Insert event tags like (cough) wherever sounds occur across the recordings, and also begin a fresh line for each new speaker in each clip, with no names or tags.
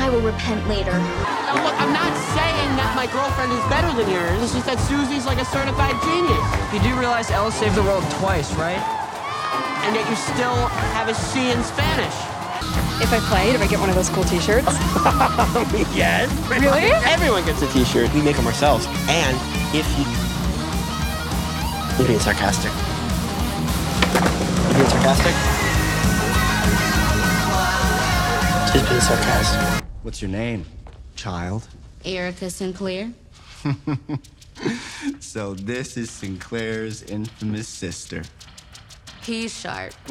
I will repent later.
Now, look, I'm not saying that my girlfriend is better than yours. It's just that Susie's like a certified genius.
You do realize Ella saved the world twice, right?
And yet you still have a C in Spanish.
If I play, if I get one of those cool t-shirts. (laughs)
yes.
Really?
Everyone gets a t-shirt. We make them ourselves. And if you... You're being sarcastic. You're being sarcastic? Just being sarcastic.
What's your name, child?
Erica Sinclair. (laughs)
So this is Sinclair's infamous sister.
He's sharp. (laughs)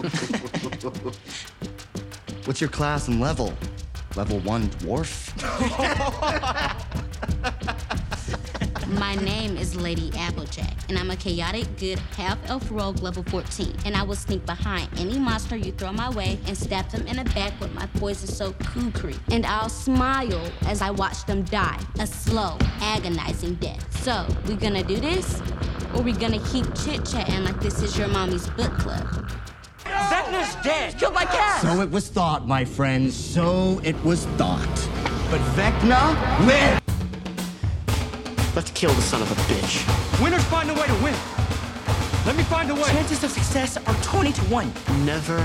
What's your class and level? Level one dwarf? (laughs)
My name is Lady Applejack, and I'm a chaotic, good half elf rogue level 14. And I will sneak behind any monster you throw my way and stab them in the back with my poison soaked kukri. And I'll smile as I watch them die a slow, agonizing death. So, we gonna do this? Or we gonna keep chit chatting like this is your mommy's book club?
Vecna's dead. Killed by cat.
So it was thought, my friends. So it was thought. But Vecna lived!
Let's kill the son of a bitch.
Winners find a way to win. Let me find a way.
Chances of success are 20 to 1. Never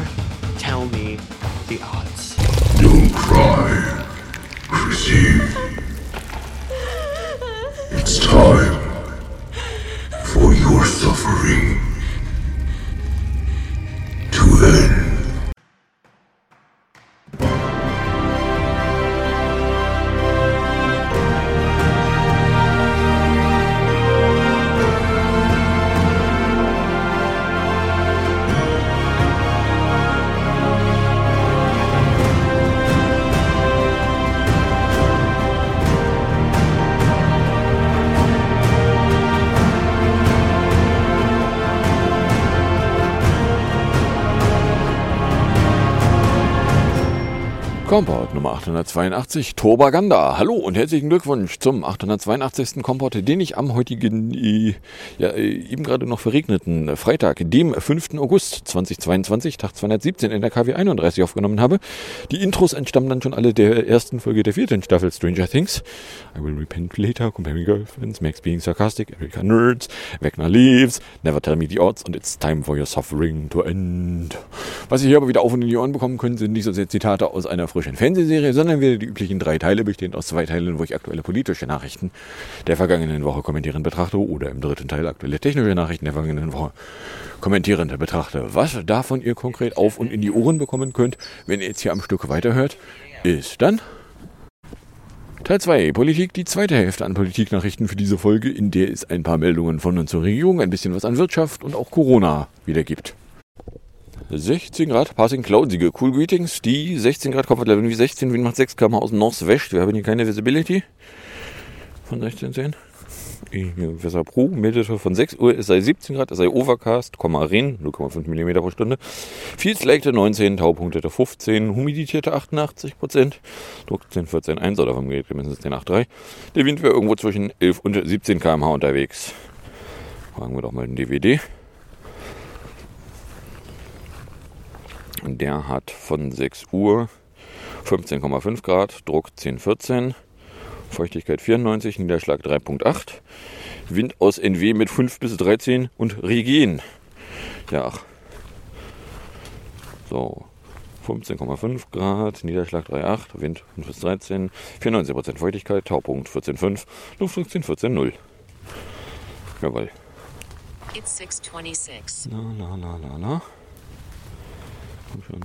tell me the odds.
Don't cry, Chrissy. It's time for your suffering
882, Turbaganda. Hallo und herzlichen Glückwunsch zum 882. Kompott, den ich am heutigen, äh, ja, äh, eben gerade noch verregneten Freitag, dem 5. August 2022, Tag 217 in der KW 31 aufgenommen habe. Die Intros entstammen dann schon alle der ersten Folge der vierten Staffel Stranger Things. I will repent later, comparing girlfriends, Max being sarcastic, Erika nerds, Wegner leaves, never tell me the odds and it's time for your suffering to end. Was ihr hier aber wieder auf und in die Ohren bekommen könnt, sind nicht so sehr Zitate aus einer frischen Fernsehserie, sondern wieder die üblichen drei Teile, bestehend aus zwei Teilen, wo ich aktuelle politische Nachrichten der vergangenen Woche kommentierend betrachte oder im dritten Teil aktuelle technische Nachrichten der vergangenen Woche kommentierend betrachte. Was davon ihr konkret auf und in die Ohren bekommen könnt, wenn ihr jetzt hier am Stück weiterhört, ist dann Teil 2, Politik, die zweite Hälfte an Politiknachrichten für diese Folge, in der es ein paar Meldungen von und zur Regierung, ein bisschen was an Wirtschaft und auch Corona wieder gibt. 16 Grad, Passing Cloudsige, Cool Greetings, die 16 Grad Comfort Level wie 16, Wind macht 6 km aus Northwest, wir haben hier keine Visibility von 16 sehen. Wetter Pro meldete von 6 Uhr, es sei 17 Grad, es sei Overcast, Regen, 0,5 mm pro Stunde. Fields legte 19, Taupunktete 15, humidierte 88 Prozent, Druck 10, 14, 1 oder vom Gerät gemessen 10, 8, 3. Der Wind wäre irgendwo zwischen 11 und 17 km/h unterwegs. Fragen wir doch mal den DVD. Der hat von 6 Uhr 15,5 Grad, Druck 10, 14, Feuchtigkeit 94, Niederschlag 3,8, Wind aus NW mit 5 bis 13 und Regen. Ja. So. 15,5 Grad, Niederschlag 3,8, Wind 5 bis 13, 94% Feuchtigkeit, Taupunkt 14,5, Luftdruck 10, 14,0. Jawohl.
It's 626.
Na, na, na, na, na. Komm schon.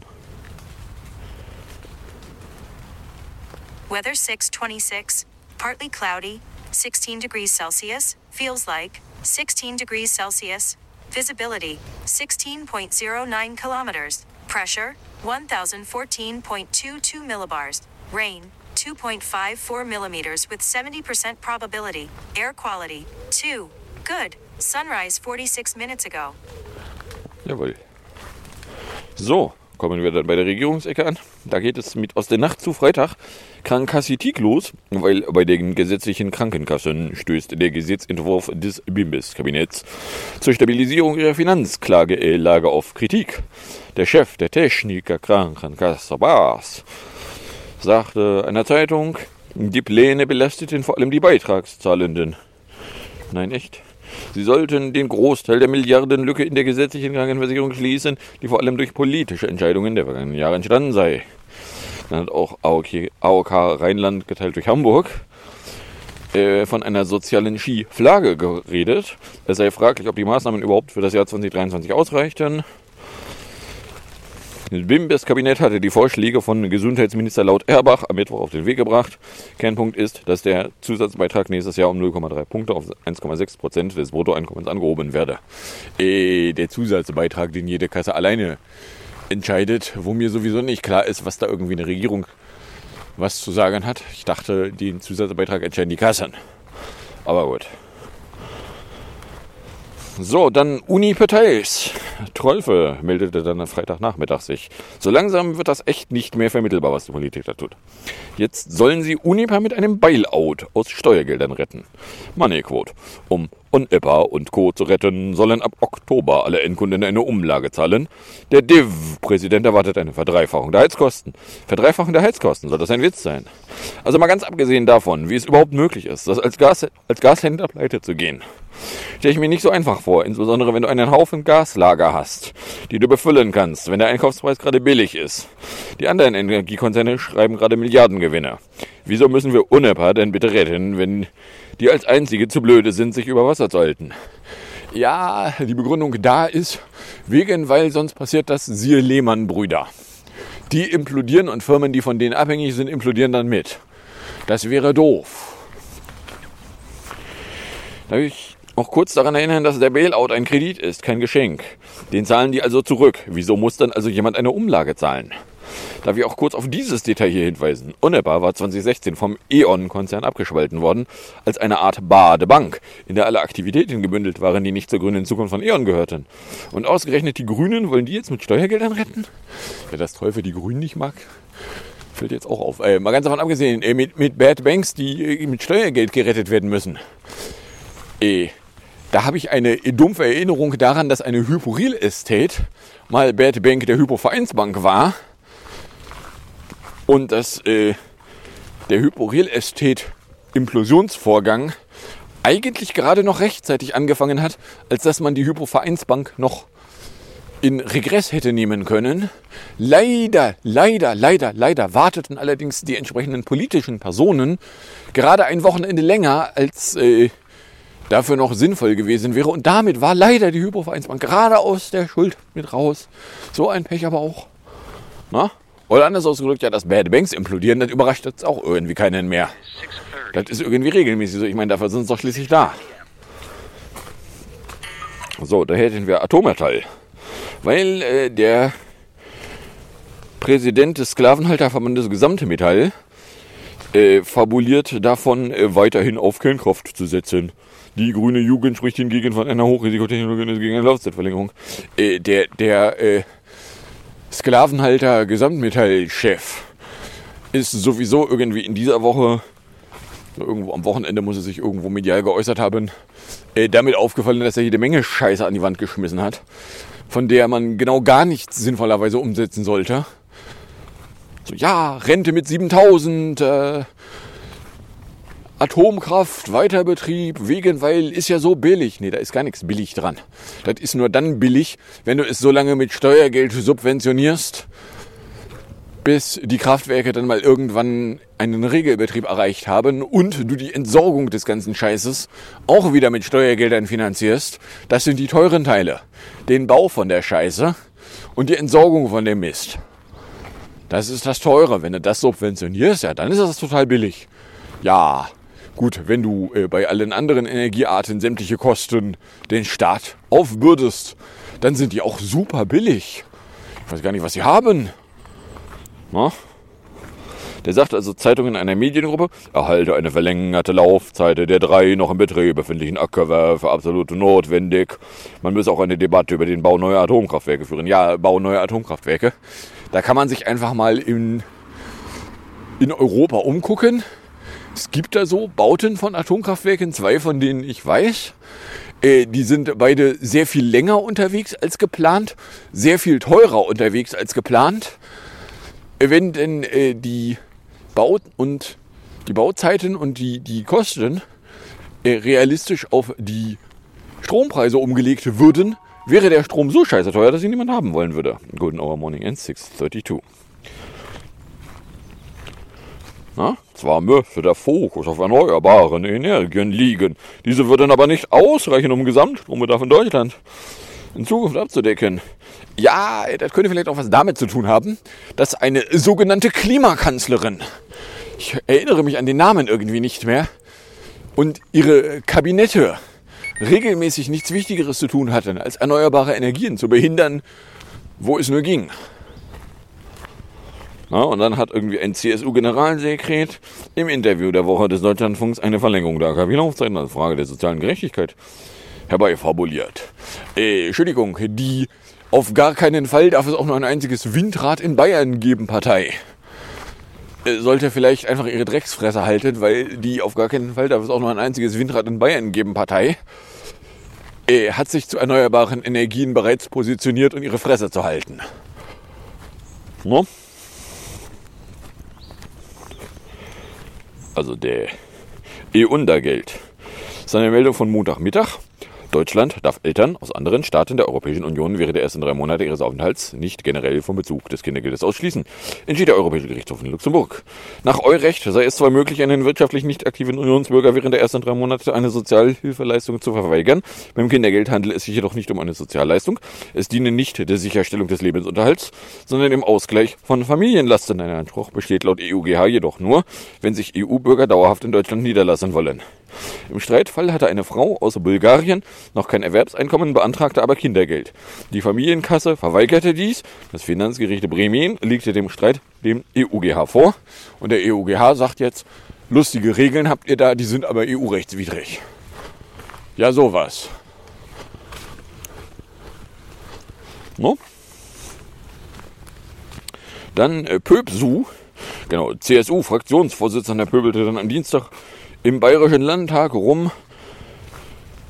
Weather 626. Partly cloudy. 16 degrees Celsius. Feels like 16 degrees Celsius. Visibility 16.09 kilometers. Pressure 1014.22 millibars. Rain 2.54 millimeters with 70% probability. Air quality 2. Good. Sunrise 46 minutes ago.
Jawohl. So, kommen wir dann bei der Regierungsecke an. Da geht es mit aus der Nacht zu Freitag Krankassitik los, weil bei den gesetzlichen Krankenkassen stößt der Gesetzentwurf des Bimbes-Kabinetts zur Stabilisierung ihrer Finanzklagelage auf Kritik. Der Chef der Techniker Krankenkasse Bas sagte einer Zeitung, die Pläne belasteten vor allem die Beitragszahlenden. Nein, echt? Sie sollten den Großteil der Milliardenlücke in der gesetzlichen Krankenversicherung schließen, die vor allem durch politische Entscheidungen der vergangenen Jahre entstanden sei. Dann hat auch AOK, Rheinland geteilt durch Hamburg äh, von einer sozialen Skiflagge geredet. Es sei fraglich, ob die Maßnahmen überhaupt für das Jahr 2023 ausreichten. Das Kabinett hatte die Vorschläge von Gesundheitsminister Laut Erbach am Mittwoch auf den Weg gebracht. Kernpunkt ist, dass der Zusatzbeitrag nächstes Jahr um 0,3 Punkte auf 1,6 Prozent des Bruttoeinkommens angehoben werde. Äh, der Zusatzbeitrag, den jede Kasse alleine entscheidet, wo mir sowieso nicht klar ist, was da irgendwie eine Regierung was zu sagen hat. Ich dachte, den Zusatzbeitrag entscheiden die Kassen. Aber gut. So, dann Uniparteis. Trolfe meldete dann am Freitagnachmittag sich. So langsam wird das echt nicht mehr vermittelbar, was die Politik da tut. Jetzt sollen sie Unipa mit einem Bailout aus Steuergeldern retten. Moneyquote. Um Unippa und Co. zu retten, sollen ab Oktober alle Endkunden eine Umlage zahlen. Der Div-Präsident erwartet eine Verdreifachung der Heizkosten. Verdreifachung der Heizkosten, soll das ein Witz sein? Also mal ganz abgesehen davon, wie es überhaupt möglich ist, das als, Gas, als Gashändler pleite zu gehen stelle ich mir nicht so einfach vor, insbesondere wenn du einen Haufen Gaslager hast, die du befüllen kannst, wenn der Einkaufspreis gerade billig ist. Die anderen Energiekonzerne schreiben gerade Milliardengewinne. Wieso müssen wir UNEPA denn bitte retten, wenn die als einzige zu blöde sind, sich über Wasser zu halten? Ja, die Begründung da ist, wegen, weil sonst passiert das, siehe Lehmann-Brüder. Die implodieren und Firmen, die von denen abhängig sind, implodieren dann mit. Das wäre doof. Darf ich noch kurz daran erinnern, dass der Bailout ein Kredit ist, kein Geschenk. Den zahlen die also zurück. Wieso muss dann also jemand eine Umlage zahlen? Da wir auch kurz auf dieses Detail hier hinweisen. Unepa war 2016 vom E.ON-Konzern abgespalten worden, als eine Art Badebank, in der alle Aktivitäten gebündelt waren, die nicht zur grünen Zukunft von E.ON gehörten. Und ausgerechnet die Grünen wollen die jetzt mit Steuergeldern retten? Wer das Teufel die Grünen nicht mag, fällt jetzt auch auf. Äh, mal ganz davon abgesehen, äh, mit, mit Bad Banks, die äh, mit Steuergeld gerettet werden müssen. Äh, da habe ich eine dumpfe Erinnerung daran, dass eine Hypo-Real Estate mal Bad Bank der Hypo-Vereinsbank war und dass äh, der Hypo-Real Estate Implosionsvorgang eigentlich gerade noch rechtzeitig angefangen hat, als dass man die Hypo-Vereinsbank noch in Regress hätte nehmen können. Leider, leider, leider, leider warteten allerdings die entsprechenden politischen Personen gerade ein Wochenende länger als äh, dafür noch sinnvoll gewesen wäre. Und damit war leider die Hypovereinsbank gerade aus der Schuld mit raus. So ein Pech aber auch. Na? Oder anders ausgedrückt, ja, dass Bad Banks implodieren, das überrascht jetzt auch irgendwie keinen mehr. Das ist irgendwie regelmäßig so. Ich meine, dafür sind sie doch schließlich da. So, da hätten wir Atommetall. Weil äh, der Präsident des Sklavenhalterverbandes Gesamte Metall äh, fabuliert davon, äh, weiterhin auf Kernkraft zu setzen. Die grüne Jugend spricht hingegen von einer Hochrisikotechnologie gegen eine Laufzeitverlängerung. Äh, der der äh, Sklavenhalter Gesamtmetallchef ist sowieso irgendwie in dieser Woche, irgendwo am Wochenende muss er sich irgendwo medial geäußert haben, äh, damit aufgefallen, dass er jede Menge Scheiße an die Wand geschmissen hat, von der man genau gar nichts sinnvollerweise umsetzen sollte. So, ja, Rente mit 7000, äh, Atomkraft, Weiterbetrieb, wegen, weil ist ja so billig. Nee, da ist gar nichts billig dran. Das ist nur dann billig, wenn du es so lange mit Steuergeld subventionierst, bis die Kraftwerke dann mal irgendwann einen Regelbetrieb erreicht haben und du die Entsorgung des ganzen Scheißes auch wieder mit Steuergeldern finanzierst. Das sind die teuren Teile. Den Bau von der Scheiße und die Entsorgung von dem Mist. Das ist das Teure. Wenn du das subventionierst, ja, dann ist das total billig. Ja, Gut, wenn du äh, bei allen anderen Energiearten sämtliche Kosten den Staat aufbürdest, dann sind die auch super billig. Ich weiß gar nicht, was sie haben. Na? Der sagt also Zeitung in einer Mediengruppe, erhalte eine verlängerte Laufzeit der drei noch im Betrieb befindlichen Ackerwerfe absolut notwendig. Man müsse auch eine Debatte über den Bau neuer Atomkraftwerke führen. Ja, Bau neuer Atomkraftwerke. Da kann man sich einfach mal in, in Europa umgucken. Es gibt da so Bauten von Atomkraftwerken, zwei von denen ich weiß. Äh, die sind beide sehr viel länger unterwegs als geplant, sehr viel teurer unterwegs als geplant. Wenn denn äh, die Bau und die Bauzeiten und die, die Kosten äh, realistisch auf die Strompreise umgelegt würden, wäre der Strom so scheiße teuer, dass ihn niemand haben wollen würde. Golden Hour Morning End 632. Na, zwar müsste der Fokus auf erneuerbaren Energien liegen. Diese würden aber nicht ausreichen, um Gesamtstrombedarf in Deutschland in Zukunft abzudecken. Ja, das könnte vielleicht auch was damit zu tun haben, dass eine sogenannte Klimakanzlerin, ich erinnere mich an den Namen irgendwie nicht mehr, und ihre Kabinette regelmäßig nichts Wichtigeres zu tun hatten, als erneuerbare Energien zu behindern, wo es nur ging. Na, und dann hat irgendwie ein CSU-Generalsekret im Interview der Woche des Deutschlandfunks eine Verlängerung der AKW-Laufzeiten als Frage der sozialen Gerechtigkeit herbeifabuliert. Äh, Entschuldigung, die auf gar keinen Fall darf es auch nur ein einziges Windrad in Bayern geben, Partei. Äh, sollte vielleicht einfach ihre Drecksfresse halten, weil die auf gar keinen Fall darf es auch nur ein einziges Windrad in Bayern geben, Partei. Äh, hat sich zu erneuerbaren Energien bereits positioniert und ihre Fresse zu halten. No? Also der EU-Untergeld. Das ist eine Meldung von Montagmittag. Deutschland darf Eltern aus anderen Staaten der Europäischen Union während der ersten drei Monate ihres Aufenthalts nicht generell vom Bezug des Kindergeldes ausschließen, entschied der Europäische Gerichtshof in Luxemburg. Nach Eurecht sei es zwar möglich, einen wirtschaftlich nicht aktiven Unionsbürger während der ersten drei Monate eine Sozialhilfeleistung zu verweigern. Beim Kindergeld handelt es sich jedoch nicht um eine Sozialleistung. Es diene nicht der Sicherstellung des Lebensunterhalts, sondern dem Ausgleich von Familienlasten. Ein Anspruch besteht laut EUGH jedoch nur, wenn sich EU-Bürger dauerhaft in Deutschland niederlassen wollen. Im Streitfall hatte eine Frau aus Bulgarien noch kein Erwerbseinkommen, beantragte aber Kindergeld. Die Familienkasse verweigerte dies. Das Finanzgericht Bremen legte dem Streit dem EUGH vor. Und der EUGH sagt jetzt, lustige Regeln habt ihr da, die sind aber EU-rechtswidrig. Ja, sowas. No? Dann äh, Pöpsu, genau, CSU-Fraktionsvorsitzender pöbelte dann am Dienstag im Bayerischen Landtag rum.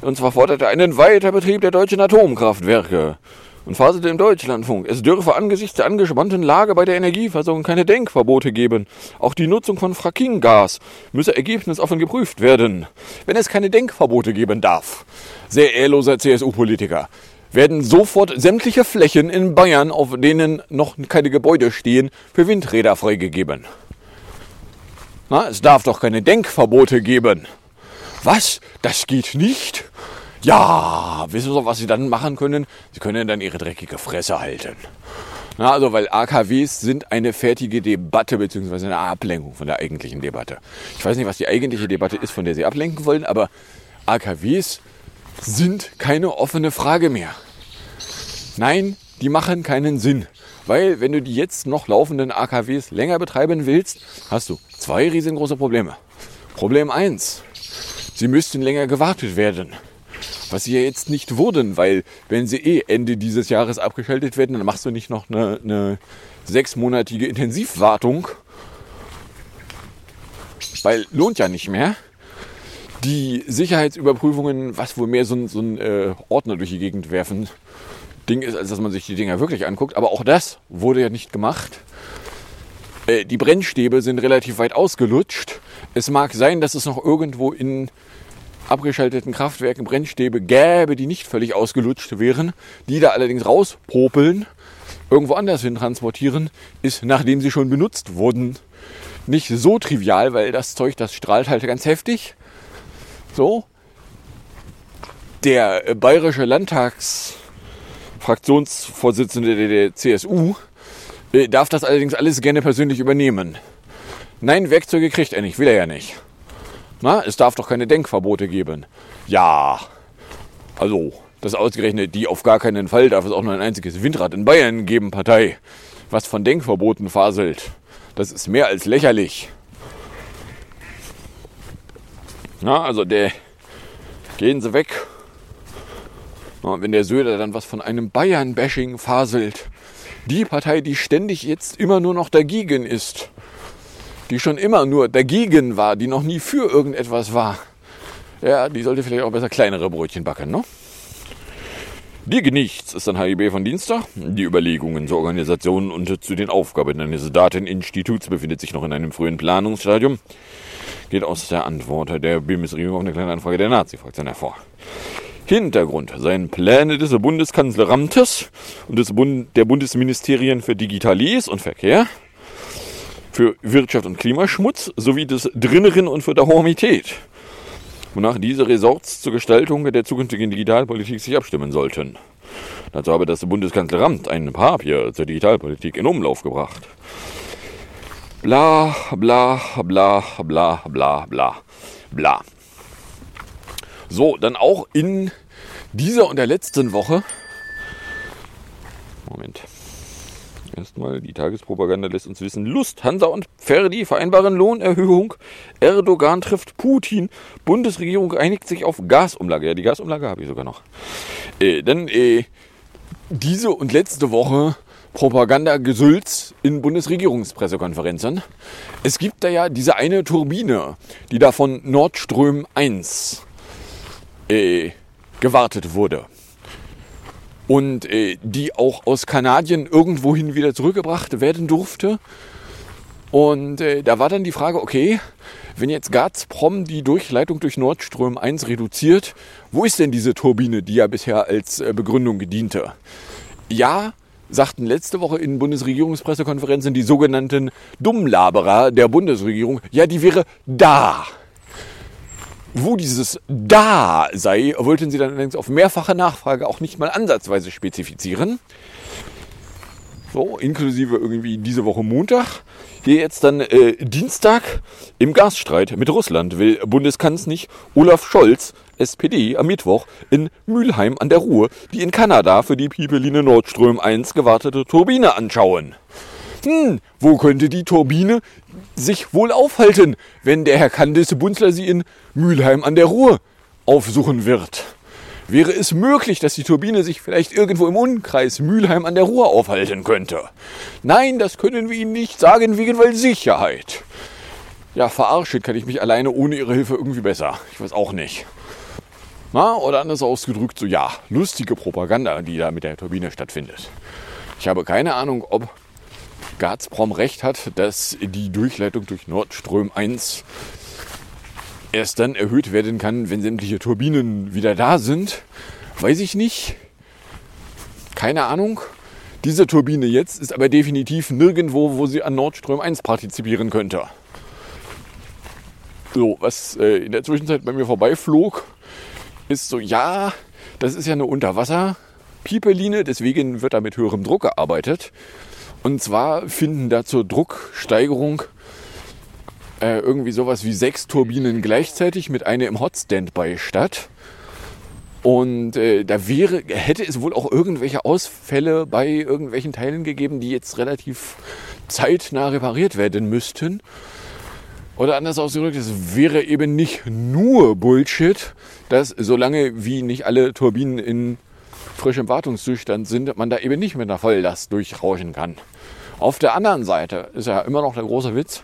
Und zwar forderte er einen Weiterbetrieb der deutschen Atomkraftwerke und faselte im Deutschlandfunk, es dürfe angesichts der angespannten Lage bei der Energieversorgung keine Denkverbote geben. Auch die Nutzung von Frackinggas müsse ergebnisoffen geprüft werden. Wenn es keine Denkverbote geben darf, sehr ehrloser CSU-Politiker, werden sofort sämtliche Flächen in Bayern, auf denen noch keine Gebäude stehen, für Windräder freigegeben. Na, es darf doch keine Denkverbote geben. Was? Das geht nicht? Ja, wissen Sie, was Sie dann machen können? Sie können dann Ihre dreckige Fresse halten. Na, also, weil AKWs sind eine fertige Debatte bzw. eine Ablenkung von der eigentlichen Debatte. Ich weiß nicht, was die eigentliche Debatte ist, von der Sie ablenken wollen, aber AKWs sind keine offene Frage mehr. Nein, die machen keinen Sinn. Weil wenn du die jetzt noch laufenden AKWs länger betreiben willst, hast du zwei riesengroße Probleme. Problem 1. Sie müssten länger gewartet werden. Was sie ja jetzt nicht wurden, weil wenn sie eh Ende dieses Jahres abgeschaltet werden, dann machst du nicht noch eine, eine sechsmonatige Intensivwartung. Weil lohnt ja nicht mehr. Die Sicherheitsüberprüfungen, was wohl mehr so ein, so ein äh, Ordner durch die Gegend werfen, Ding ist, als dass man sich die Dinger wirklich anguckt. Aber auch das wurde ja nicht gemacht. Äh, die Brennstäbe sind relativ weit ausgelutscht. Es mag sein, dass es noch irgendwo in abgeschalteten Kraftwerken Brennstäbe gäbe, die nicht völlig ausgelutscht wären, die da allerdings rauspopeln, irgendwo anders hin transportieren, ist, nachdem sie schon benutzt wurden, nicht so trivial, weil das Zeug, das strahlt halt ganz heftig. So. Der bayerische Landtags Fraktionsvorsitzende der CSU, äh, darf das allerdings alles gerne persönlich übernehmen. Nein, Werkzeuge kriegt er nicht, will er ja nicht. Na, es darf doch keine Denkverbote geben. Ja, also, das ausgerechnet die auf gar keinen Fall darf es auch nur ein einziges Windrad in Bayern geben, Partei. Was von Denkverboten faselt. Das ist mehr als lächerlich. Na, also der. Gehen Sie weg. Wenn der Söder dann was von einem Bayern-Bashing faselt, die Partei, die ständig jetzt immer nur noch dagegen ist, die schon immer nur dagegen war, die noch nie für irgendetwas war, ja, die sollte vielleicht auch besser kleinere Brötchen backen, ne? Die Nichts ist ein HIB von Dienstag. Die Überlegungen zur Organisation und zu den Aufgaben eines Dateninstituts befindet sich noch in einem frühen Planungsstadium. Geht aus der Antwort der Bundesregierung auf eine kleine Anfrage der Nazi-Fraktion hervor. Hintergrund seien Pläne des Bundeskanzleramtes und des Bund der Bundesministerien für Digitalis und Verkehr, für Wirtschaft und Klimaschmutz sowie des Drinneren und für Dahormität wonach diese Resorts zur Gestaltung der zukünftigen Digitalpolitik sich abstimmen sollten. Dazu habe das Bundeskanzleramt ein Papier zur Digitalpolitik in Umlauf gebracht. Bla, bla, bla, bla, bla, bla, bla. So, dann auch in dieser und der letzten Woche. Moment. Erstmal, die Tagespropaganda lässt uns wissen, Lufthansa und Verdi vereinbaren Lohnerhöhung. Erdogan trifft Putin. Bundesregierung einigt sich auf Gasumlage. Ja, die Gasumlage habe ich sogar noch. Äh, dann äh, diese und letzte Woche Propagandagesülz in Bundesregierungspressekonferenzen. Es gibt da ja diese eine Turbine, die da von Nordström 1 äh, gewartet wurde und äh, die auch aus Kanadien irgendwohin wieder zurückgebracht werden durfte. Und äh, da war dann die Frage, okay, wenn jetzt Gazprom die Durchleitung durch Nordström 1 reduziert, wo ist denn diese Turbine, die ja bisher als äh, Begründung gediente? Ja, sagten letzte Woche in Bundesregierungspressekonferenzen die sogenannten Dummlaberer der Bundesregierung, ja, die wäre da. Wo dieses da sei, wollten sie dann allerdings auf mehrfache Nachfrage auch nicht mal ansatzweise spezifizieren. So, inklusive irgendwie diese Woche Montag. Hier jetzt dann äh, Dienstag im Gasstreit mit Russland will Bundeskanzler Olaf Scholz, SPD, am Mittwoch in Mülheim an der Ruhr die in Kanada für die Pipeline Nordström 1 gewartete Turbine anschauen. Hm, wo könnte die Turbine sich wohl aufhalten, wenn der Herr Candice Bunzler sie in Mülheim an der Ruhr aufsuchen wird? Wäre es möglich, dass die Turbine sich vielleicht irgendwo im Umkreis Mülheim an der Ruhr aufhalten könnte? Nein, das können wir Ihnen nicht sagen, wegen weil Sicherheit. Ja, verarschen kann ich mich alleine ohne Ihre Hilfe irgendwie besser. Ich weiß auch nicht. Na, oder anders ausgedrückt, so ja, lustige Propaganda, die da mit der Turbine stattfindet. Ich habe keine Ahnung, ob Gazprom recht hat, dass die Durchleitung durch Nordström 1 erst dann erhöht werden kann, wenn sämtliche Turbinen wieder da sind. Weiß ich nicht. Keine Ahnung. Diese Turbine jetzt ist aber definitiv nirgendwo, wo sie an Nordström 1 partizipieren könnte. So, was äh, in der Zwischenzeit bei mir vorbeiflog, ist so, ja, das ist ja eine Unterwasser-Pipeline, deswegen wird da mit höherem Druck gearbeitet. Und zwar finden da zur Drucksteigerung äh, irgendwie sowas wie sechs Turbinen gleichzeitig mit einer im Hot Standby statt. Und äh, da wäre, hätte es wohl auch irgendwelche Ausfälle bei irgendwelchen Teilen gegeben, die jetzt relativ zeitnah repariert werden müssten. Oder anders ausgedrückt, es wäre eben nicht nur Bullshit, dass solange wie nicht alle Turbinen in frischem Wartungszustand sind, man da eben nicht mit einer Volllast durchrauschen kann. Auf der anderen Seite ist ja immer noch der große Witz,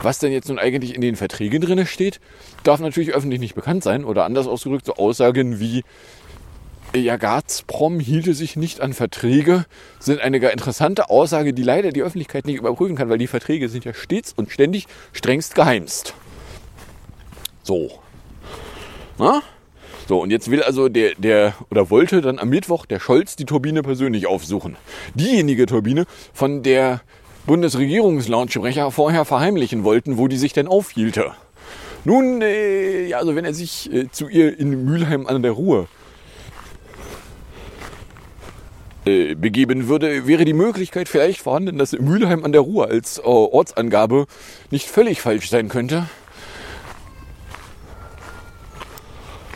was denn jetzt nun eigentlich in den Verträgen drin steht, darf natürlich öffentlich nicht bekannt sein. Oder anders ausgedrückt, so Aussagen wie, ja, Gazprom hielte sich nicht an Verträge, sind eine gar interessante Aussage, die leider die Öffentlichkeit nicht überprüfen kann, weil die Verträge sind ja stets und ständig strengst geheimst. So. Na? So, und jetzt will also der, der, oder wollte dann am Mittwoch der Scholz die Turbine persönlich aufsuchen. Diejenige Turbine, von der Bundesregierungslautsprecher vorher verheimlichen wollten, wo die sich denn aufhielte. Nun, äh, ja, also wenn er sich äh, zu ihr in Mülheim an der Ruhr äh, begeben würde, wäre die Möglichkeit vielleicht vorhanden, dass Mülheim an der Ruhr als äh, Ortsangabe nicht völlig falsch sein könnte.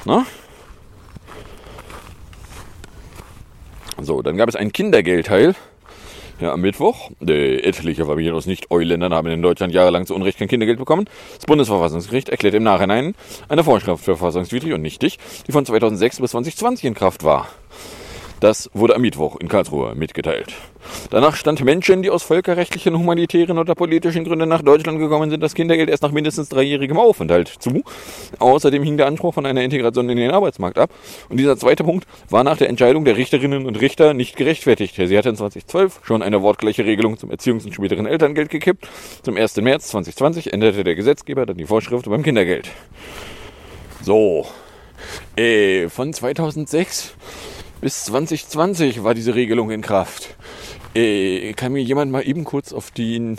Na? So, dann gab es einen Kindergeldteil. Ja, am Mittwoch. Äh, etliche Familien aus Nicht-Euländern haben in Deutschland jahrelang zu Unrecht kein Kindergeld bekommen. Das Bundesverfassungsgericht erklärt im Nachhinein eine Vorschrift für verfassungswidrig und nichtig, die von 2006 bis 2020 in Kraft war. Das wurde am Mittwoch in Karlsruhe mitgeteilt. Danach stand Menschen, die aus völkerrechtlichen, humanitären oder politischen Gründen nach Deutschland gekommen sind, das Kindergeld erst nach mindestens dreijährigem Aufenthalt zu. Außerdem hing der Anspruch von einer Integration in den Arbeitsmarkt ab. Und dieser zweite Punkt war nach der Entscheidung der Richterinnen und Richter nicht gerechtfertigt. Sie hatten 2012 schon eine wortgleiche Regelung zum Erziehungs- und späteren Elterngeld gekippt. Zum 1. März 2020 änderte der Gesetzgeber dann die Vorschrift beim Kindergeld. So, äh, von 2006 bis 2020 war diese Regelung in Kraft. Äh, kann mir jemand mal eben kurz auf die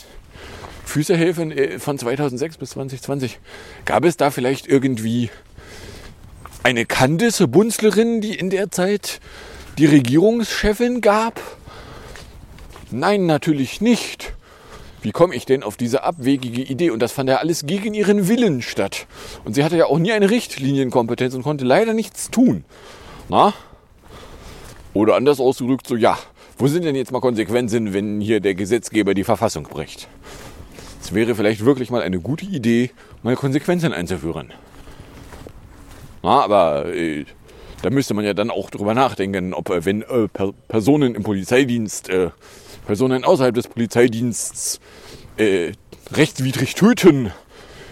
Füße helfen? Äh, von 2006 bis 2020. Gab es da vielleicht irgendwie eine Candice Bunzlerin, die in der Zeit die Regierungschefin gab? Nein, natürlich nicht. Wie komme ich denn auf diese abwegige Idee? Und das fand ja alles gegen ihren Willen statt. Und sie hatte ja auch nie eine Richtlinienkompetenz und konnte leider nichts tun. Na? Oder anders ausgedrückt, so ja, wo sind denn jetzt mal Konsequenzen, wenn hier der Gesetzgeber die Verfassung bricht? Es wäre vielleicht wirklich mal eine gute Idee, mal Konsequenzen einzuführen. Na, aber äh, da müsste man ja dann auch drüber nachdenken, ob äh, wenn äh, per Personen im Polizeidienst, äh, Personen außerhalb des Polizeidienstes äh, rechtswidrig töten,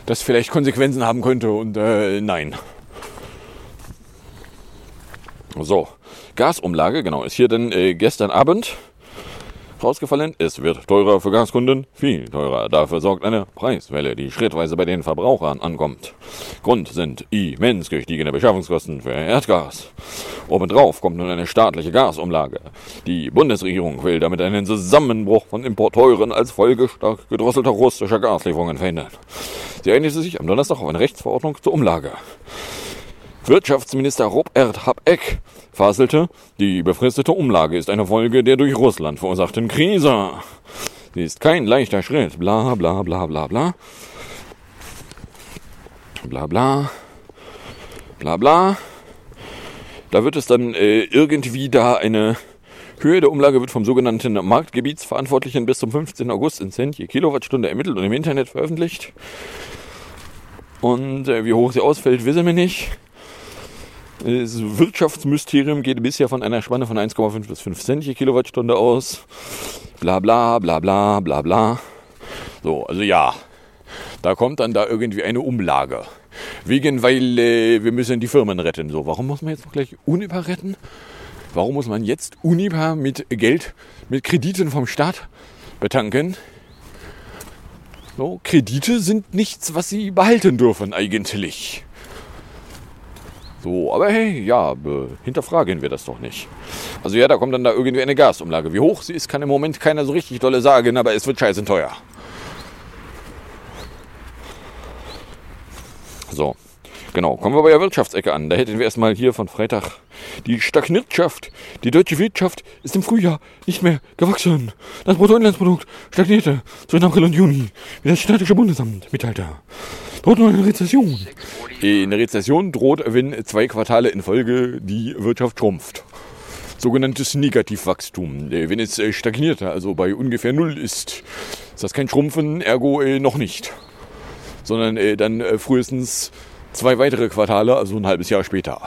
das vielleicht Konsequenzen haben könnte und äh, nein. So, Gasumlage, genau, ist hier dann äh, gestern Abend rausgefallen. Es wird teurer für Gaskunden, viel teurer. Dafür sorgt eine Preiswelle, die schrittweise bei den Verbrauchern ankommt. Grund sind immens gestiegene Beschaffungskosten für Erdgas. Obendrauf kommt nun eine staatliche Gasumlage. Die Bundesregierung will damit einen Zusammenbruch von Importeuren als Folge stark gedrosselter russischer Gaslieferungen verhindern. Sie einigte sich am Donnerstag auf eine Rechtsverordnung zur Umlage. Wirtschaftsminister Robert Habeck faselte, die befristete Umlage ist eine Folge der durch Russland verursachten Krise. Sie ist kein leichter Schritt. Bla bla bla bla bla. Bla bla. Bla bla. Da wird es dann äh, irgendwie da eine Höhe der Umlage wird vom sogenannten Marktgebietsverantwortlichen bis zum 15. August in Cent je Kilowattstunde ermittelt und im Internet veröffentlicht. Und äh, wie hoch sie ausfällt, wissen wir nicht. Das Wirtschaftsmysterium geht bisher von einer Spanne von 1,5 bis 5 Cent je Kilowattstunde aus. Bla bla bla bla bla bla. So, also ja, da kommt dann da irgendwie eine Umlage. Wegen, weil äh, wir müssen die Firmen retten. So, warum muss man jetzt noch gleich Unipa retten? Warum muss man jetzt Unipa mit Geld, mit Krediten vom Staat betanken? So, Kredite sind nichts, was sie behalten dürfen eigentlich. So, aber hey, ja, hinterfragen wir das doch nicht. Also ja, da kommt dann da irgendwie eine Gasumlage. Wie hoch sie ist, kann im Moment keiner so richtig dolle sagen, aber es wird scheiße teuer. So, genau. Kommen wir bei der Wirtschaftsecke an. Da hätten wir erstmal hier von Freitag die Stagnirtschaft. Die deutsche Wirtschaft ist im Frühjahr nicht mehr gewachsen. Das Bruttoinlandsprodukt stagnierte zwischen April und Juni, wie das Statische Bundesamt mitteilte. Droht eine Rezession. Eine Rezession droht, wenn zwei Quartale in Folge die Wirtschaft schrumpft. Sogenanntes Negativwachstum. Wenn es stagniert, also bei ungefähr Null ist, ist das kein Schrumpfen, ergo noch nicht. Sondern dann frühestens zwei weitere Quartale, also ein halbes Jahr später.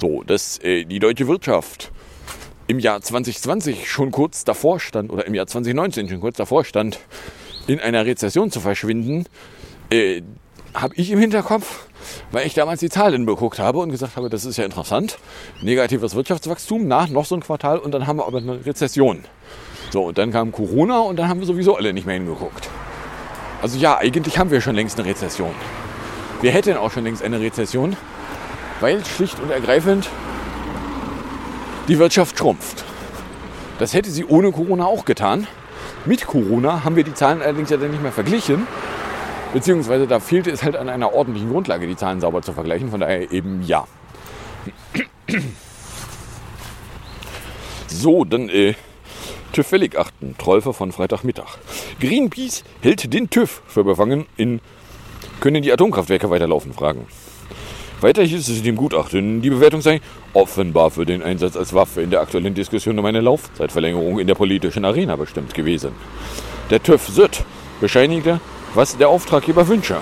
So, dass die deutsche Wirtschaft im Jahr 2020 schon kurz davor stand, oder im Jahr 2019 schon kurz davor stand, in einer Rezession zu verschwinden, äh, habe ich im Hinterkopf, weil ich damals die Zahlen beguckt habe und gesagt habe, das ist ja interessant. Negatives Wirtschaftswachstum, nach noch so ein Quartal und dann haben wir aber eine Rezession. So, und dann kam Corona und dann haben wir sowieso alle nicht mehr hingeguckt. Also ja, eigentlich haben wir schon längst eine Rezession. Wir hätten auch schon längst eine Rezession, weil schlicht und ergreifend die Wirtschaft schrumpft. Das hätte sie ohne Corona auch getan. Mit Corona haben wir die Zahlen allerdings ja dann nicht mehr verglichen. Beziehungsweise da fehlte es halt an einer ordentlichen Grundlage, die Zahlen sauber zu vergleichen. Von daher eben ja. (clears throat) So, dann äh, TÜV fällig achten. Trolfer von Freitagmittag. Greenpeace hält den TÜV für befangen in können die Atomkraftwerke weiterlaufen, fragen. Weiter hieß es in dem Gutachten, die Bewertung sei offenbar für den Einsatz als Waffe in der aktuellen Diskussion um eine Laufzeitverlängerung in der politischen Arena bestimmt gewesen. Der TÜV SÜD bescheinigte, was der Auftraggeber wünsche.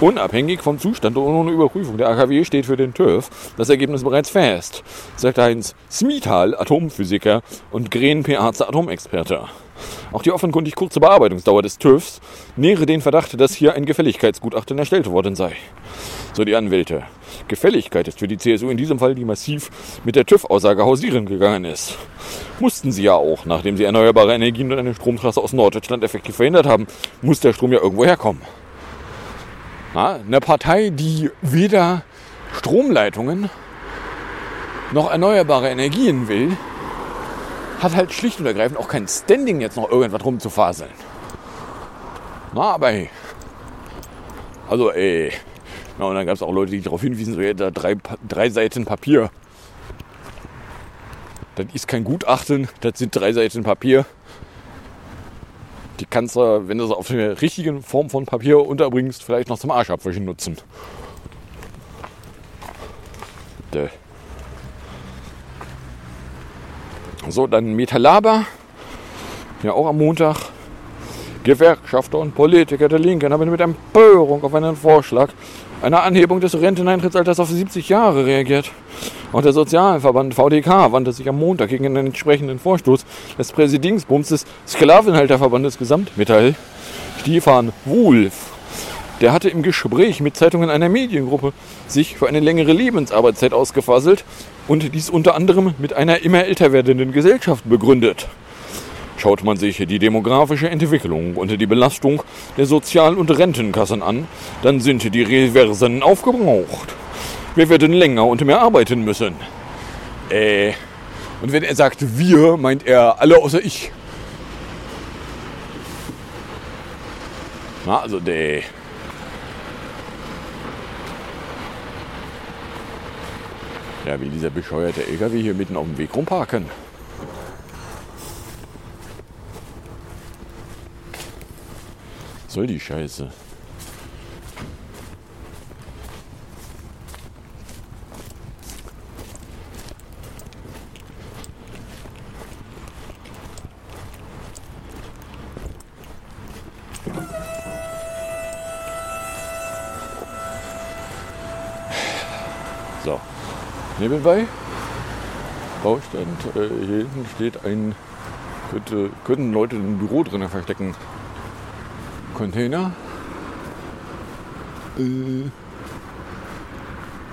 Unabhängig vom Zustand und ohne Überprüfung der AKW steht für den TÜV das Ergebnis bereits fest, sagt Heinz Smithal, Atomphysiker und Gren Pearze, Atomexperte. Auch die offenkundig kurze Bearbeitungsdauer des TÜVs nähere den Verdacht, dass hier ein Gefälligkeitsgutachten erstellt worden sei. So die Anwälte. Gefälligkeit ist für die CSU in diesem Fall, die massiv mit der TÜV-Aussage hausieren gegangen ist. Mussten sie ja auch, nachdem sie erneuerbare Energien und eine Stromtrasse aus Norddeutschland effektiv verhindert haben, muss der Strom ja irgendwo herkommen. Na, eine Partei, die weder Stromleitungen noch erneuerbare Energien will, hat halt schlicht und ergreifend auch kein Standing, jetzt noch irgendwas rumzufaseln. Na, aber hey. Also, ey. Na, und dann gab es auch Leute, die darauf hinwiesen, so, ja, da drei, drei Seiten Papier. Das ist kein Gutachten, das sind drei Seiten Papier. Die kannst du, wenn du sie auf der richtigen Form von Papier unterbringst, vielleicht noch zum Arschabwischen nutzen. Däh. So, dann Metallaba. Ja, auch am Montag. Gewerkschafter und Politiker der Linken haben mit Empörung auf einen Vorschlag einer Anhebung des Renteneintrittsalters auf 70 Jahre reagiert. Auch der Sozialverband VDK wandte sich am Montag gegen den entsprechenden Vorstoß des Präsidingsbums des Sklavenhalterverbandes Gesamtmetall, Stefan Wulff. Der hatte im Gespräch mit Zeitungen einer Mediengruppe sich für eine längere Lebensarbeitszeit ausgefaselt und dies unter anderem mit einer immer älter werdenden Gesellschaft begründet. Schaut man sich die demografische Entwicklung und die Belastung der Sozial- und Rentenkassen an, dann sind die Reversen aufgebraucht. Wir werden länger und mehr arbeiten müssen. Äh, und wenn er sagt wir, meint er alle außer ich. Na, also der. Ja, wie dieser bescheuerte LKW hier mitten auf dem Weg rumparken. Soll die Scheiße? So, nebenbei Baustand. Äh, hier hinten steht ein, könnte, könnten Leute ein Büro drin verstecken. Container. Äh,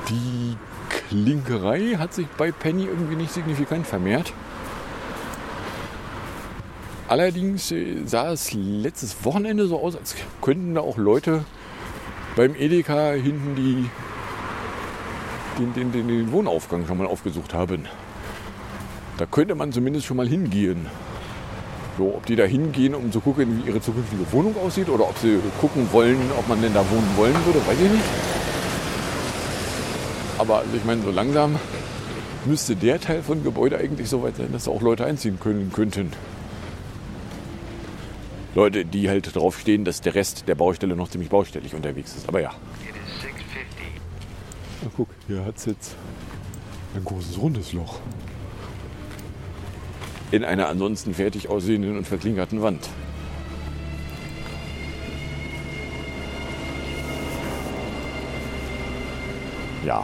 die Klinkerei hat sich bei Penny irgendwie nicht signifikant vermehrt. Allerdings äh, sah es letztes Wochenende so aus, als könnten da auch Leute beim Edeka hinten die, den, den, den, den Wohnaufgang schon mal aufgesucht haben. Da könnte man zumindest schon mal hingehen. So, ob die da hingehen, um zu gucken, wie ihre zukünftige Wohnung aussieht oder ob sie gucken wollen, ob man denn da wohnen wollen würde, weiß ich nicht. Aber also ich meine, so langsam müsste der Teil von Gebäude eigentlich so weit sein, dass da auch Leute einziehen können könnten. Leute, die halt darauf stehen, dass der Rest der Baustelle noch ziemlich baustellig unterwegs ist. Aber ja. Na guck, hier hat es jetzt ein großes rundes Loch. In einer ansonsten fertig aussehenden und verklinkerten Wand. Ja.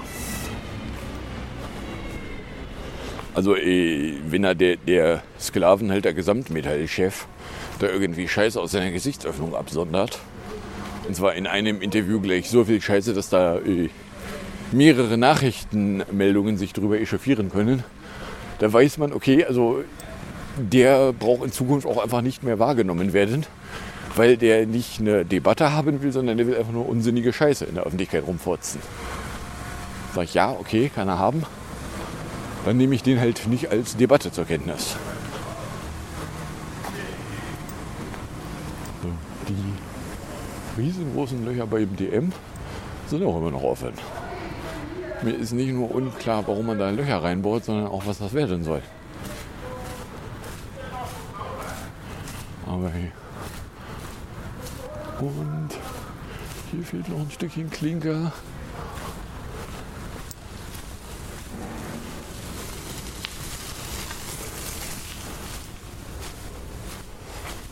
Also, eh, wenn er der, der Sklavenhalter Gesamtmetallchef da irgendwie Scheiße aus seiner Gesichtsöffnung absondert, und zwar in einem Interview gleich so viel Scheiße, dass da eh, mehrere Nachrichtenmeldungen sich darüber echauffieren können, da weiß man, okay, also der braucht in Zukunft auch einfach nicht mehr wahrgenommen werden, weil der nicht eine Debatte haben will, sondern der will einfach nur unsinnige Scheiße in der Öffentlichkeit rumfurzen. Sag ich, ja, okay, kann er haben. Dann nehme ich den halt nicht als Debatte zur Kenntnis. Die riesengroßen Löcher beim DM sind auch immer noch offen. Mir ist nicht nur unklar, warum man da Löcher reinbohrt, sondern auch, was das werden soll. Aber hey. Und hier fehlt noch ein Stückchen Klinker.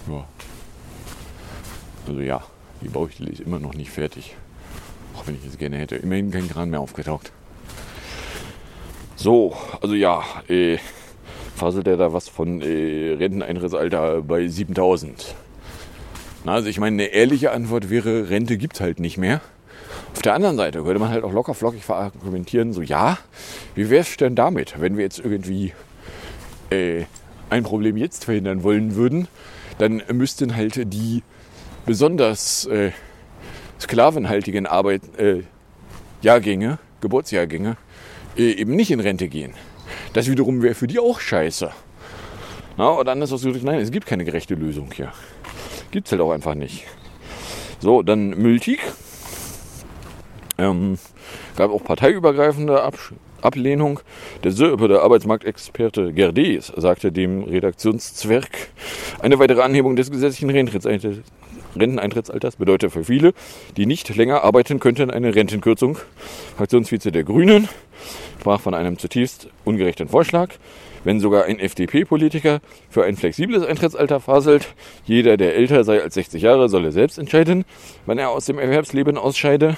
Ja. Also ja, die Baustelle ist immer noch nicht fertig. Auch wenn ich es gerne hätte. Immerhin kein Kran mehr aufgetaucht. So, also ja, äh, faselt er da was von äh, Renteneintrittsalter bei 7000. Na, also ich meine, eine ehrliche Antwort wäre, Rente gibt's halt nicht mehr. Auf der anderen Seite könnte man halt auch locker flockig verargumentieren, so ja, wie wäre es denn damit, wenn wir jetzt irgendwie äh, ein Problem jetzt verhindern wollen würden, dann müssten halt die besonders äh, sklavenhaltigen Arbeit, äh, Jahrgänge, Geburtsjahrgänge, äh, eben nicht in Rente gehen. Das wiederum wäre für die auch scheiße. Na, und dann ist das so, nein, es gibt keine gerechte Lösung hier. Gibt es halt auch einfach nicht. So, dann Multik. Ähm, gab auch parteiübergreifende Absch Ablehnung. Der Sörpe, der Arbeitsmarktexperte Gerdes, sagte dem Redaktionszwerg, eine weitere Anhebung des gesetzlichen Renteneintrittsalters bedeutet für viele, die nicht länger arbeiten könnten, eine Rentenkürzung. Fraktionsvize der Grünen sprach von einem zutiefst ungerechten Vorschlag. Wenn sogar ein FDP-Politiker für ein flexibles Eintrittsalter faselt, jeder, der älter sei als 60 Jahre, solle selbst entscheiden, wann er aus dem Erwerbsleben ausscheide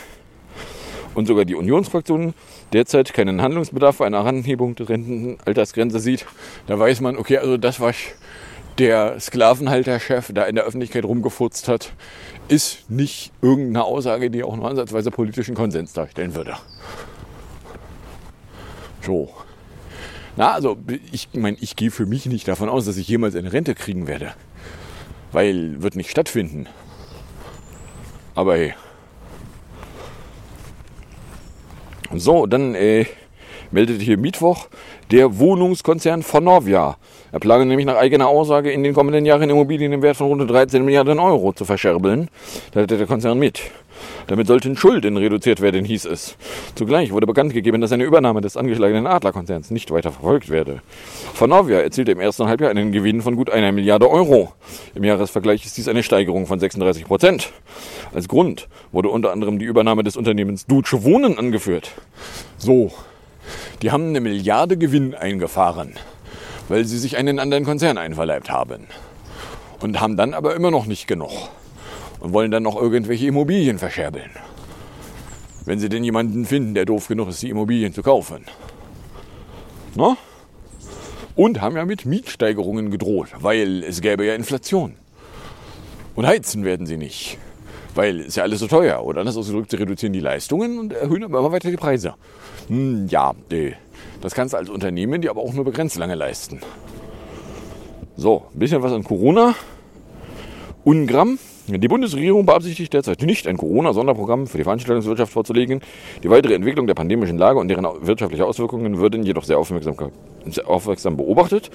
und sogar die Unionsfraktion derzeit keinen Handlungsbedarf für eine Anhebung der Rentenaltersgrenze sieht, da weiß man, okay, also das, was der Sklavenhalterchef da in der Öffentlichkeit rumgefurzt hat, ist nicht irgendeine Aussage, die auch nur ansatzweise politischen Konsens darstellen würde. So. Na, also ich meine, ich gehe für mich nicht davon aus, dass ich jemals eine Rente kriegen werde. Weil wird nicht stattfinden. Aber hey. So, dann äh, meldete hier Mittwoch der Wohnungskonzern von Norvia. Er plane nämlich nach eigener Aussage in den kommenden Jahren Immobilien im Wert von rund 13 Milliarden Euro zu verscherbeln. Da hätte der Konzern mit. Damit sollten Schulden reduziert werden, hieß es. Zugleich wurde bekannt gegeben, dass eine Übernahme des angeschlagenen Adlerkonzerns nicht weiter verfolgt werde. Vonovia erzielte im ersten Halbjahr einen Gewinn von gut einer Milliarde Euro. Im Jahresvergleich ist dies eine Steigerung von 36 Prozent. Als Grund wurde unter anderem die Übernahme des Unternehmens Duce Wohnen angeführt. So, die haben eine Milliarde Gewinn eingefahren, weil sie sich einen anderen Konzern einverleibt haben. Und haben dann aber immer noch nicht genug und wollen dann noch irgendwelche Immobilien verscherbeln. Wenn sie denn jemanden finden, der doof genug ist, die Immobilien zu kaufen. No? Und haben ja mit Mietsteigerungen gedroht, weil es gäbe ja Inflation. Und heizen werden sie nicht, weil es ja alles so teuer. Oder anders ausgedrückt, sie reduzieren die Leistungen und erhöhen aber immer weiter die Preise. Hm, ja, das kannst du als Unternehmen dir aber auch nur begrenzt lange leisten. So, ein bisschen was an Corona. Ungramm die Bundesregierung beabsichtigt derzeit nicht, ein Corona-Sonderprogramm für die Veranstaltungswirtschaft vorzulegen. Die weitere Entwicklung der pandemischen Lage und deren wirtschaftliche Auswirkungen würden jedoch sehr aufmerksam, sehr aufmerksam beobachtet,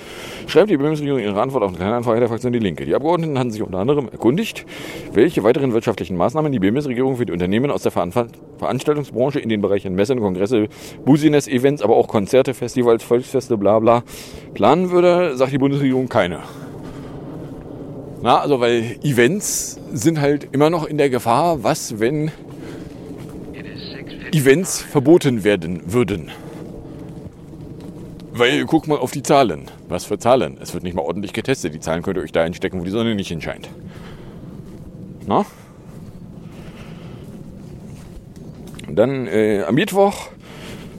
schreibt die Bundesregierung in ihrer Antwort auf eine kleine Anfrage der Fraktion Die Linke. Die Abgeordneten hatten sich unter anderem erkundigt, welche weiteren wirtschaftlichen Maßnahmen die Bundesregierung für die Unternehmen aus der Veranstaltungsbranche in den Bereichen Messen, Kongresse, Business-Events, aber auch Konzerte, Festivals, Volksfeste, bla bla planen würde, sagt die Bundesregierung keine. Na, also weil Events sind halt immer noch in der Gefahr, was wenn Events verboten werden würden. Weil guck mal auf die Zahlen. Was für Zahlen? Es wird nicht mal ordentlich getestet. Die Zahlen könnt ihr euch da einstecken, wo die Sonne nicht hinscheint. Na? Dann äh, am Mittwoch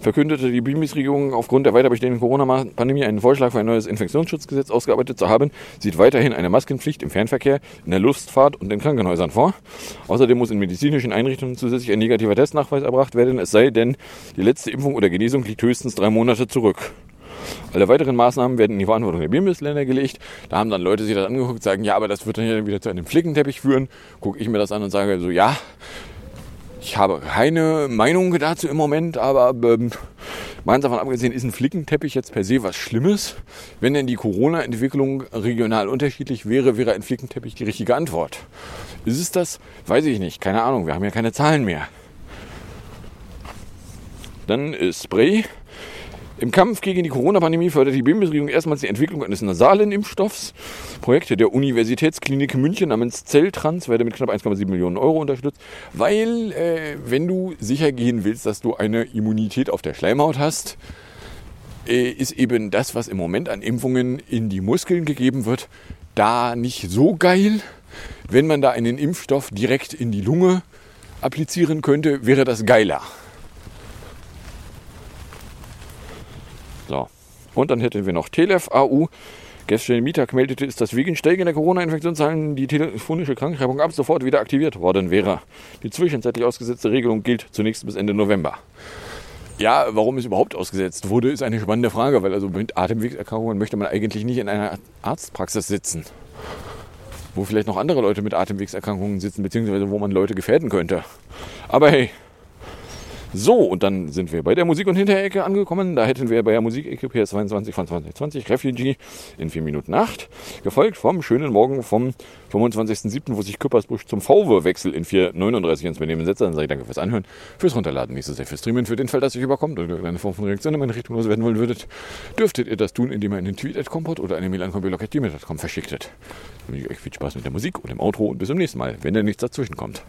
verkündete die Bundesregierung aufgrund der weiter bestehenden Corona-Pandemie einen Vorschlag für ein neues Infektionsschutzgesetz ausgearbeitet zu haben, sieht weiterhin eine Maskenpflicht im Fernverkehr, in der Luftfahrt und in Krankenhäusern vor. Außerdem muss in medizinischen Einrichtungen zusätzlich ein negativer Testnachweis erbracht werden, es sei denn, die letzte Impfung oder Genesung liegt höchstens drei Monate zurück. Alle weiteren Maßnahmen werden in die Verantwortung der Bundesländer gelegt. Da haben dann Leute sich das angeguckt, sagen, ja, aber das wird dann wieder zu einem Flickenteppich führen. Gucke ich mir das an und sage so, ja, ich habe keine Meinung dazu im Moment, aber ähm, meins davon abgesehen, ist ein Flickenteppich jetzt per se was Schlimmes. Wenn denn die Corona-Entwicklung regional unterschiedlich wäre, wäre ein Flickenteppich die richtige Antwort. Ist es das? Weiß ich nicht. Keine Ahnung. Wir haben ja keine Zahlen mehr. Dann ist Spray. Im Kampf gegen die Corona-Pandemie fördert die Bundesregierung erstmals die Entwicklung eines nasalen Impfstoffs. Projekte der Universitätsklinik München namens Zelltrans werden mit knapp 1,7 Millionen Euro unterstützt, weil äh, wenn du sicher gehen willst, dass du eine Immunität auf der Schleimhaut hast, äh, ist eben das, was im Moment an Impfungen in die Muskeln gegeben wird, da nicht so geil. Wenn man da einen Impfstoff direkt in die Lunge applizieren könnte, wäre das geiler. So. Und dann hätten wir noch Telef AU. Gestern Mittag meldete es, dass wegen steigender Corona-Infektionszahlen die telefonische Krankschreibung ab sofort wieder aktiviert worden wäre. Die zwischenzeitlich ausgesetzte Regelung gilt zunächst bis Ende November. Ja, warum es überhaupt ausgesetzt wurde, ist eine spannende Frage, weil also mit Atemwegserkrankungen möchte man eigentlich nicht in einer Arztpraxis sitzen, wo vielleicht noch andere Leute mit Atemwegserkrankungen sitzen, beziehungsweise wo man Leute gefährden könnte. Aber hey, so, und dann sind wir bei der Musik- und Hinterecke angekommen. Da hätten wir bei der Musikecke PS22 von 2020 Refugee in 4 Minuten 8, gefolgt vom schönen Morgen vom 25.07., wo sich Küppersbusch zum VW-Wechsel in 4.39 ins Benehmen setzt. Dann sage ich danke fürs Anhören, fürs Runterladen, nächstes Jahr fürs Streamen, für den Fall, dass ihr überkommt oder eine Form von Reaktion in meine Richtung loswerden wollen würdet, dürftet ihr das tun, indem ihr einen Tweet at Kompott oder eine Mail an kompott.gmail.com verschicktet. Dann wünsche ich euch viel Spaß mit der Musik und dem Outro und bis zum nächsten Mal, wenn da nichts dazwischen kommt.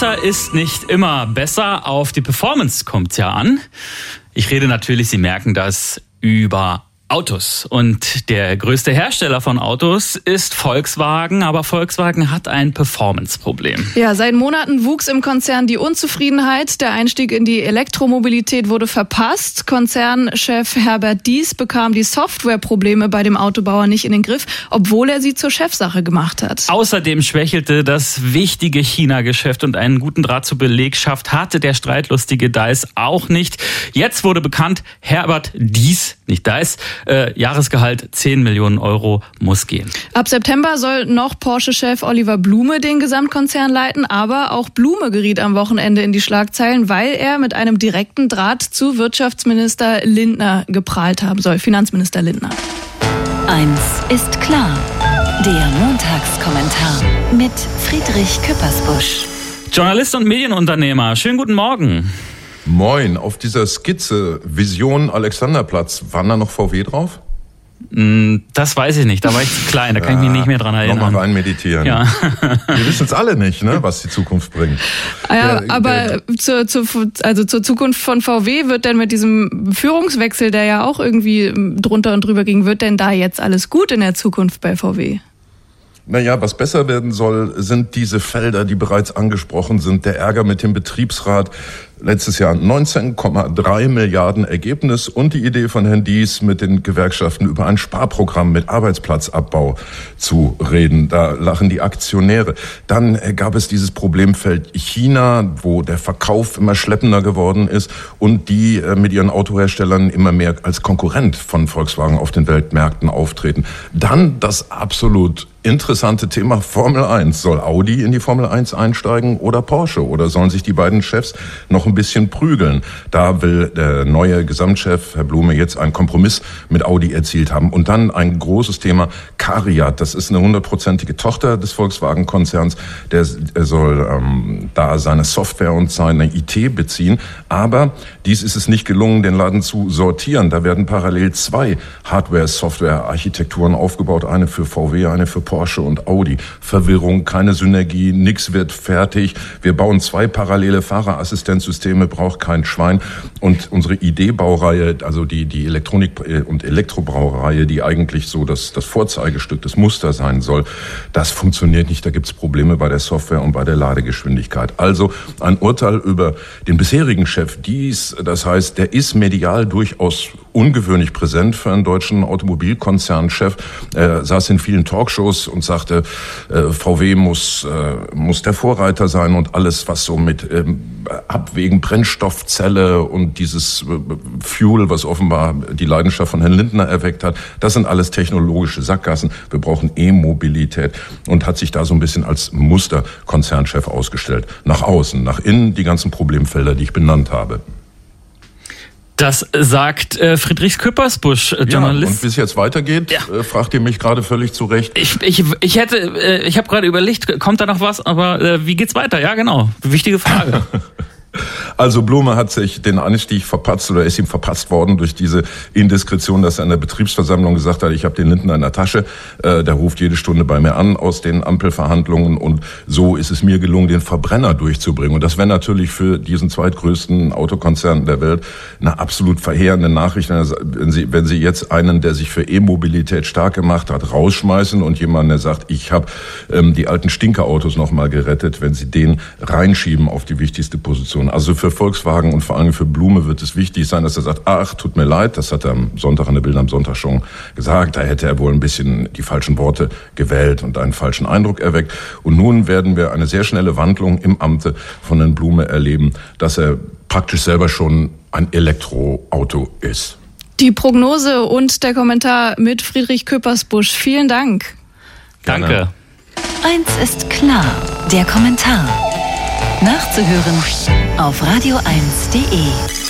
Größer ist nicht immer besser. Auf die Performance kommt's ja an. Ich rede natürlich, Sie merken das, über Autos. Und der größte Hersteller von Autos ist Volkswagen, aber Volkswagen hat ein Performance-Problem.
Ja, seit Monaten wuchs im Konzern die Unzufriedenheit. Der Einstieg in die Elektromobilität wurde verpasst. Konzernchef Herbert Dies bekam die Softwareprobleme bei dem Autobauer nicht in den Griff, obwohl er sie zur Chefsache gemacht hat.
Außerdem schwächelte das wichtige China-Geschäft und einen guten Draht zur Belegschaft hatte der streitlustige Dies auch nicht. Jetzt wurde bekannt, Herbert Dies, nicht Dies, äh, Jahresgehalt 10 Millionen Euro muss gehen.
Ab September soll noch Porsche-Chef Oliver Blume den Gesamtkonzern leiten, aber auch Blume geriet am Wochenende in die Schlagzeilen, weil er mit einem direkten Draht zu Wirtschaftsminister Lindner geprahlt haben soll, Finanzminister Lindner.
Eins ist klar. Der Montagskommentar mit Friedrich Küppersbusch.
Journalist und Medienunternehmer, schönen guten Morgen.
Moin, auf dieser Skizze Vision Alexanderplatz, waren da noch VW drauf?
Mm, das weiß ich nicht, da war ich zu klein, da kann ich mich nicht mehr dran erinnern.
Nochmal rein meditieren.
Ja. (laughs)
Wir wissen es alle nicht, ne, was die Zukunft bringt.
Ah ja,
Der-
aber
der-
zur, zur, also zur Zukunft von VW wird denn mit diesem Führungswechsel, der ja auch irgendwie drunter und drüber ging, wird denn da jetzt alles gut in der Zukunft bei VW?
Naja, was besser werden soll, sind diese Felder, die bereits angesprochen sind. Der Ärger mit dem Betriebsrat. Letztes Jahr 19,3 Milliarden Ergebnis und die Idee von Herrn Dies mit den Gewerkschaften über ein Sparprogramm mit Arbeitsplatzabbau zu reden. Da lachen die Aktionäre. Dann gab es dieses Problemfeld China, wo der Verkauf immer schleppender geworden ist und die äh, mit ihren Autoherstellern immer mehr als Konkurrent von Volkswagen auf den Weltmärkten auftreten. Dann das absolut interessante Thema Formel 1. Soll Audi in die Formel 1 einsteigen oder Porsche? Oder sollen sich die beiden Chefs noch ein bisschen prügeln? Da will der neue Gesamtchef, Herr Blume, jetzt einen Kompromiss mit Audi erzielt haben. Und dann ein großes Thema Cariat. Das ist eine hundertprozentige Tochter des Volkswagen-Konzerns. Der er soll ähm, da seine Software und seine IT beziehen. Aber dies ist es nicht gelungen, den Laden zu sortieren. Da werden parallel zwei Hardware-Software-Architekturen aufgebaut. Eine für VW, eine für Porsche und Audi. Verwirrung, keine Synergie, nix wird fertig. Wir bauen zwei parallele Fahrerassistenzsysteme, braucht kein Schwein. Und unsere ID-Baureihe, also die, die Elektronik- und Elektrobraureihe, die eigentlich so das, das Vorzeigestück, das Muster sein soll, das funktioniert nicht. Da gibt's Probleme bei der Software und bei der Ladegeschwindigkeit. Also ein Urteil über den bisherigen Chef dies, das heißt, der ist medial durchaus ungewöhnlich präsent für einen deutschen Automobilkonzernchef. Er saß in vielen Talkshows und sagte, äh, VW muss, äh, muss der Vorreiter sein und alles, was so mit ähm, Abwägen, Brennstoffzelle und dieses äh, Fuel, was offenbar die Leidenschaft von Herrn Lindner erweckt hat, das sind alles technologische Sackgassen. Wir brauchen E-Mobilität und hat sich da so ein bisschen als Musterkonzernchef ausgestellt. Nach außen, nach innen die ganzen Problemfelder, die ich benannt habe.
Das sagt äh, Friedrich Küppersbusch, äh,
Ja, und
Journalist.
wie es jetzt weitergeht, äh, fragt ihr mich gerade völlig zu Recht.
ich, ich, ich hätte, äh, ich habe gerade überlegt, kommt da noch was, aber äh, wie geht's weiter? Ja, genau. Wichtige Frage. (laughs)
Also Blume hat sich den Anstieg verpatzt oder ist ihm verpatzt worden durch diese Indiskretion, dass er in der Betriebsversammlung gesagt hat, ich habe den Lindner in der Tasche. Äh, der ruft jede Stunde bei mir an aus den Ampelverhandlungen und so ist es mir gelungen, den Verbrenner durchzubringen. Und das wäre natürlich für diesen zweitgrößten Autokonzern der Welt eine absolut verheerende Nachricht, wenn Sie, wenn Sie jetzt einen, der sich für E-Mobilität stark gemacht hat, rausschmeißen und jemanden, der sagt, ich habe ähm, die alten Stinkerautos noch mal gerettet, wenn Sie den reinschieben auf die wichtigste Position. Also für Volkswagen und vor allem für Blume wird es wichtig sein, dass er sagt, ach, tut mir leid, das hat er am Sonntag in der Bild am Sonntag schon gesagt, da hätte er wohl ein bisschen die falschen Worte gewählt und einen falschen Eindruck erweckt. Und nun werden wir eine sehr schnelle Wandlung im Amte von Herrn Blume erleben, dass er praktisch selber schon ein Elektroauto ist.
Die Prognose und der Kommentar mit Friedrich Küppersbusch. Vielen Dank.
Danke.
Eins ist klar, der Kommentar. Nachzuhören auf radio1.de.